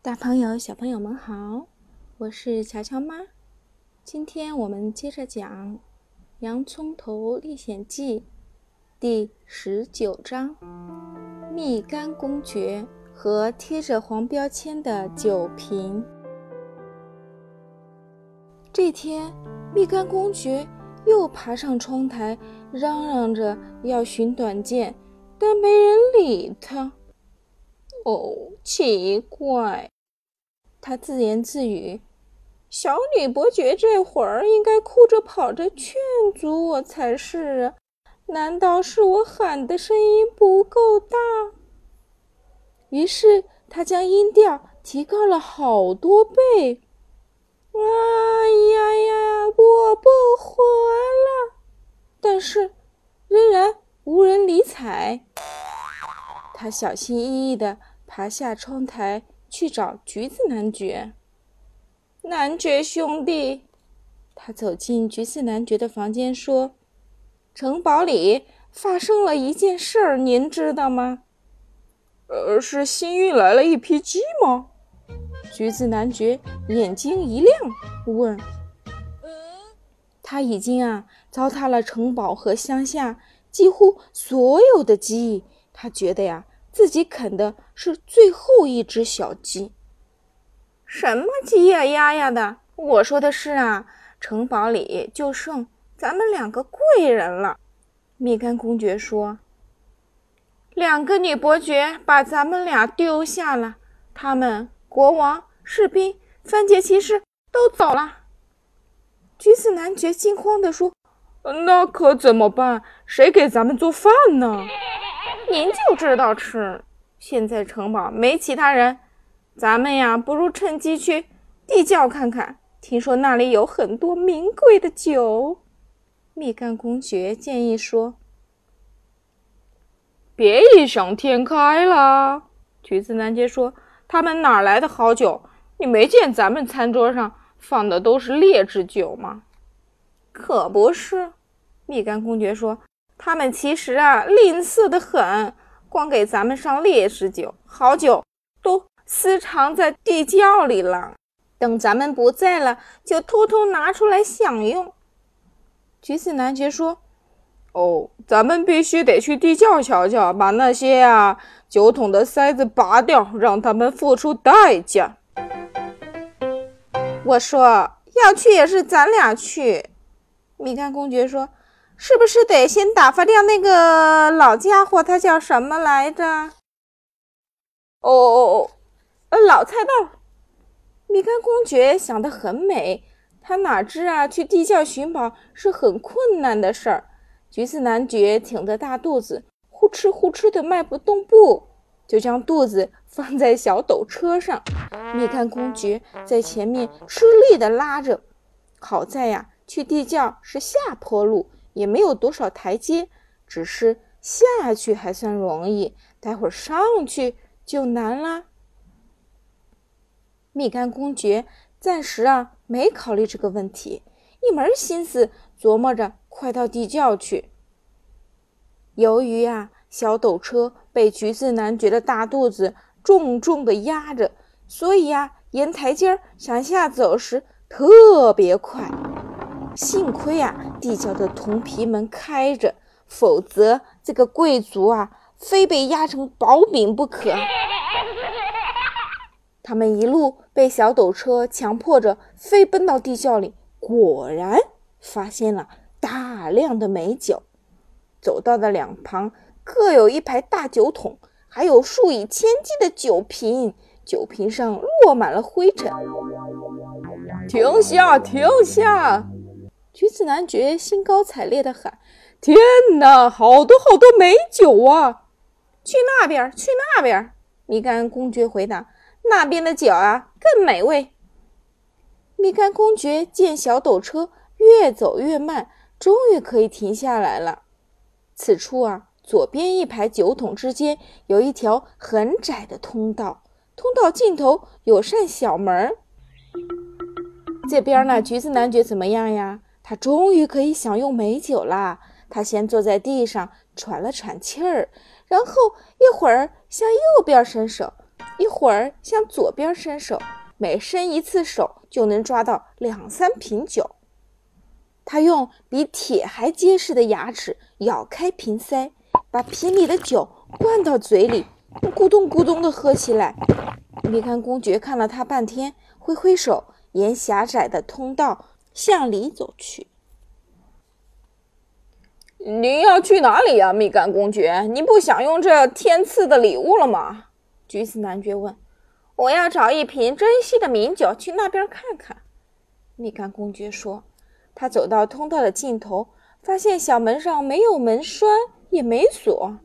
大朋友、小朋友们好，我是乔乔妈。今天我们接着讲《洋葱头历险记》第十九章《蜜柑公爵和贴着黄标签的酒瓶》。这天，蜜柑公爵又爬上窗台，嚷嚷着要寻短见，但没人理他。哦，奇怪。他自言自语：“小女伯爵这会儿应该哭着跑着劝阻我才是啊！难道是我喊的声音不够大？”于是他将音调提高了好多倍。“哎呀呀，我不活了！”但是仍然无人理睬。他小心翼翼地爬下窗台。去找橘子男爵。男爵兄弟，他走进橘子男爵的房间，说：“城堡里发生了一件事儿，您知道吗？”“呃，是新运来了一批鸡吗？”橘子男爵眼睛一亮，问：“他已经啊糟蹋了城堡和乡下几乎所有的鸡，他觉得呀。”自己啃的是最后一只小鸡。什么鸡呀鸭呀的？我说的是啊，城堡里就剩咱们两个贵人了。蜜柑公爵说：“两个女伯爵把咱们俩丢下了，他们国王、士兵、番茄骑士都走了。”橘子男爵惊慌地说：“那可怎么办？谁给咱们做饭呢？”您就知道吃。现在城堡没其他人，咱们呀，不如趁机去地窖看看。听说那里有很多名贵的酒。蜜柑公爵建议说：“别异想天开了。”橘子男爵说：“他们哪来的好酒？你没见咱们餐桌上放的都是劣质酒吗？”可不是，蜜柑公爵说。他们其实啊，吝啬的很，光给咱们上劣质酒，好酒都私藏在地窖里了。等咱们不在了，就偷偷拿出来享用。橘子男爵说：“哦，咱们必须得去地窖瞧瞧，把那些啊酒桶的塞子拔掉，让他们付出代价。”我说：“要去也是咱俩去。”蜜柑公爵说。是不是得先打发掉那个老家伙？他叫什么来着？哦哦哦，呃，老菜豆。蜜柑公爵想得很美，他哪知啊，去地窖寻宝是很困难的事儿。橘子男爵挺着大肚子，呼哧呼哧的迈不动步，就将肚子放在小斗车上。蜜柑公爵在前面吃力的拉着。好在呀，去地窖是下坡路。也没有多少台阶，只是下去还算容易，待会儿上去就难啦。蜜柑公爵暂时啊没考虑这个问题，一门心思琢磨着快到地窖去。由于啊小斗车被橘子男爵的大肚子重重的压着，所以呀沿台阶向下走时特别快。幸亏啊，地窖的铜皮门开着，否则这个贵族啊，非被压成薄饼不可。他们一路被小斗车强迫着飞奔到地窖里，果然发现了大量的美酒。走道的两旁各有一排大酒桶，还有数以千计的酒瓶，酒瓶上落满了灰尘。停下！停下！橘子男爵兴高采烈地喊：“天哪，好多好多美酒啊！去那边，去那边！”蜜柑公爵回答：“那边的酒啊，更美味。”蜜柑公爵见小斗车越走越慢，终于可以停下来了。此处啊，左边一排酒桶之间有一条很窄的通道，通道尽头有扇小门。这边呢，橘子男爵怎么样呀？他终于可以享用美酒啦！他先坐在地上喘了喘气儿，然后一会儿向右边伸手，一会儿向左边伸手，每伸一次手就能抓到两三瓶酒。他用比铁还结实的牙齿咬开瓶塞，把瓶里的酒灌到嘴里，咕咚咕咚地喝起来。蜜柑公爵看了他半天，挥挥手，沿狭窄的通道向里走去。您要去哪里呀，蜜柑公爵？你不想用这天赐的礼物了吗？橘子男爵问。我要找一瓶珍稀的名酒，去那边看看。蜜柑公爵说。他走到通道的尽头，发现小门上没有门栓，也没锁。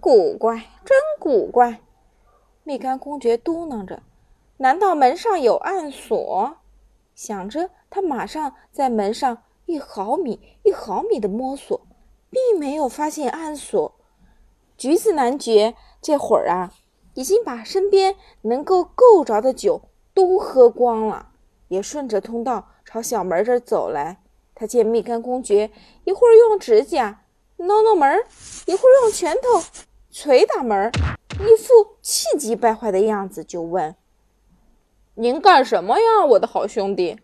古怪，真古怪！蜜柑公爵嘟囔着：“难道门上有暗锁？”想着，他马上在门上一毫米一毫米的摸索，并没有发现暗锁。橘子男爵这会儿啊，已经把身边能够够着的酒都喝光了，也顺着通道。朝小门这儿走来，他见蜜柑公爵一会儿用指甲挠挠门，一会儿用拳头捶打门，一副气急败坏的样子，就问：“您干什么呀，我的好兄弟？”“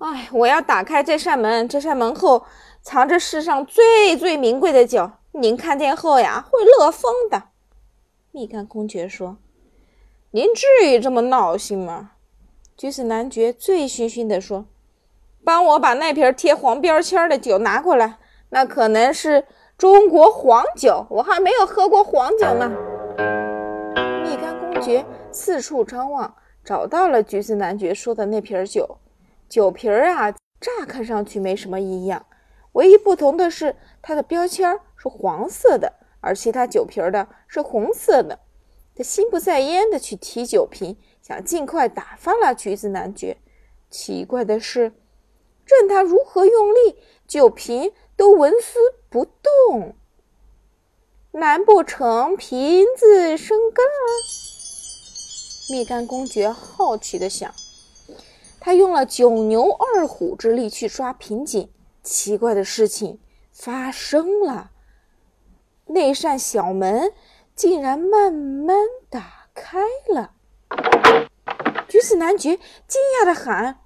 哎，我要打开这扇门，这扇门后藏着世上最最名贵的酒，您看见后呀会乐疯的。”蜜柑公爵说：“您至于这么闹心吗？”橘子男爵醉醺醺地说：“帮我把那瓶贴黄标签的酒拿过来，那可能是中国黄酒，我还没有喝过黄酒呢。”蜜柑公爵四处张望，找到了橘子男爵说的那瓶酒。酒瓶儿啊，乍看上去没什么异样，唯一不同的是它的标签是黄色的，而其他酒瓶的是红色的。他心不在焉地去提酒瓶。想尽快打发了橘子男爵。奇怪的是，任他如何用力，酒瓶都纹丝不动。难不成瓶子生根了？蜜柑公爵好奇地想。他用了九牛二虎之力去抓瓶颈，奇怪的事情发生了。那扇小门竟然慢慢打开了。橘子男爵惊讶地喊：“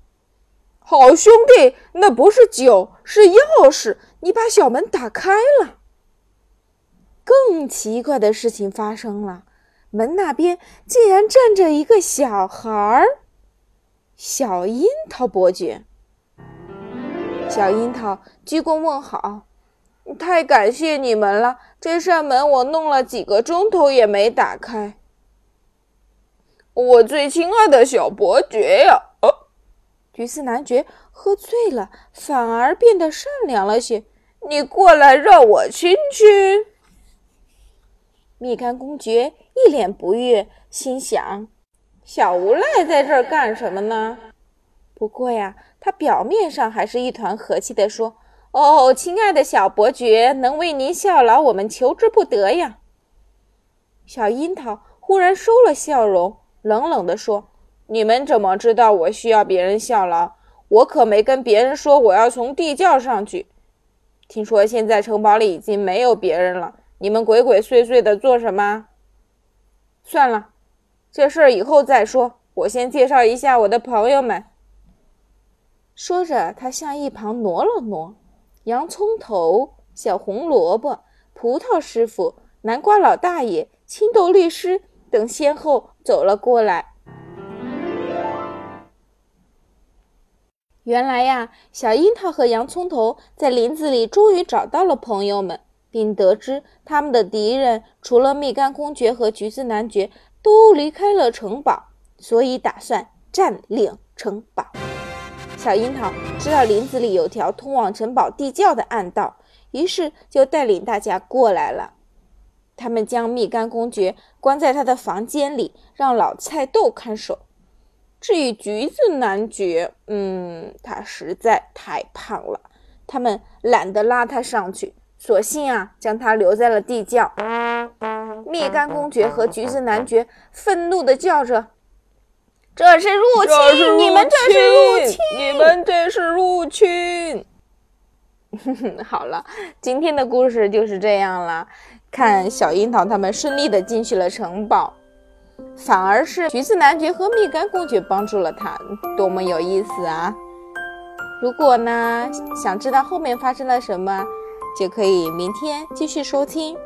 好兄弟，那不是酒，是钥匙！你把小门打开了。”更奇怪的事情发生了，门那边竟然站着一个小孩儿——小樱桃伯爵。小樱桃鞠躬问好：“太感谢你们了，这扇门我弄了几个钟头也没打开。”我最亲爱的小伯爵呀！哦，橘子男爵喝醉了，反而变得善良了些。你过来让我亲亲。蜜柑公爵一脸不悦，心想：小无赖在这儿干什么呢？不过呀，他表面上还是一团和气地说：“哦，亲爱的小伯爵，能为您效劳，我们求之不得呀。”小樱桃忽然收了笑容。冷冷地说：“你们怎么知道我需要别人效劳？我可没跟别人说我要从地窖上去。听说现在城堡里已经没有别人了，你们鬼鬼祟祟的做什么？算了，这事儿以后再说。我先介绍一下我的朋友们。”说着，他向一旁挪了挪。洋葱头、小红萝卜、葡萄师傅、南瓜老大爷、青豆律师。等先后走了过来。原来呀，小樱桃和洋葱头在林子里终于找到了朋友们，并得知他们的敌人除了蜜柑公爵和橘子男爵都离开了城堡，所以打算占领城堡。小樱桃知道林子里有条通往城堡地窖的暗道，于是就带领大家过来了。他们将蜜柑公爵关在他的房间里，让老菜豆看守。至于橘子男爵，嗯，他实在太胖了，他们懒得拉他上去，索性啊，将他留在了地窖。蜜柑公爵和橘子男爵愤怒地叫着：“这是入侵！你们这是入侵！你们这是入侵！”好了，今天的故事就是这样了。看小樱桃他们顺利的进去了城堡，反而是橘子男爵和蜜柑公爵帮助了他，多么有意思啊！如果呢，想知道后面发生了什么，就可以明天继续收听。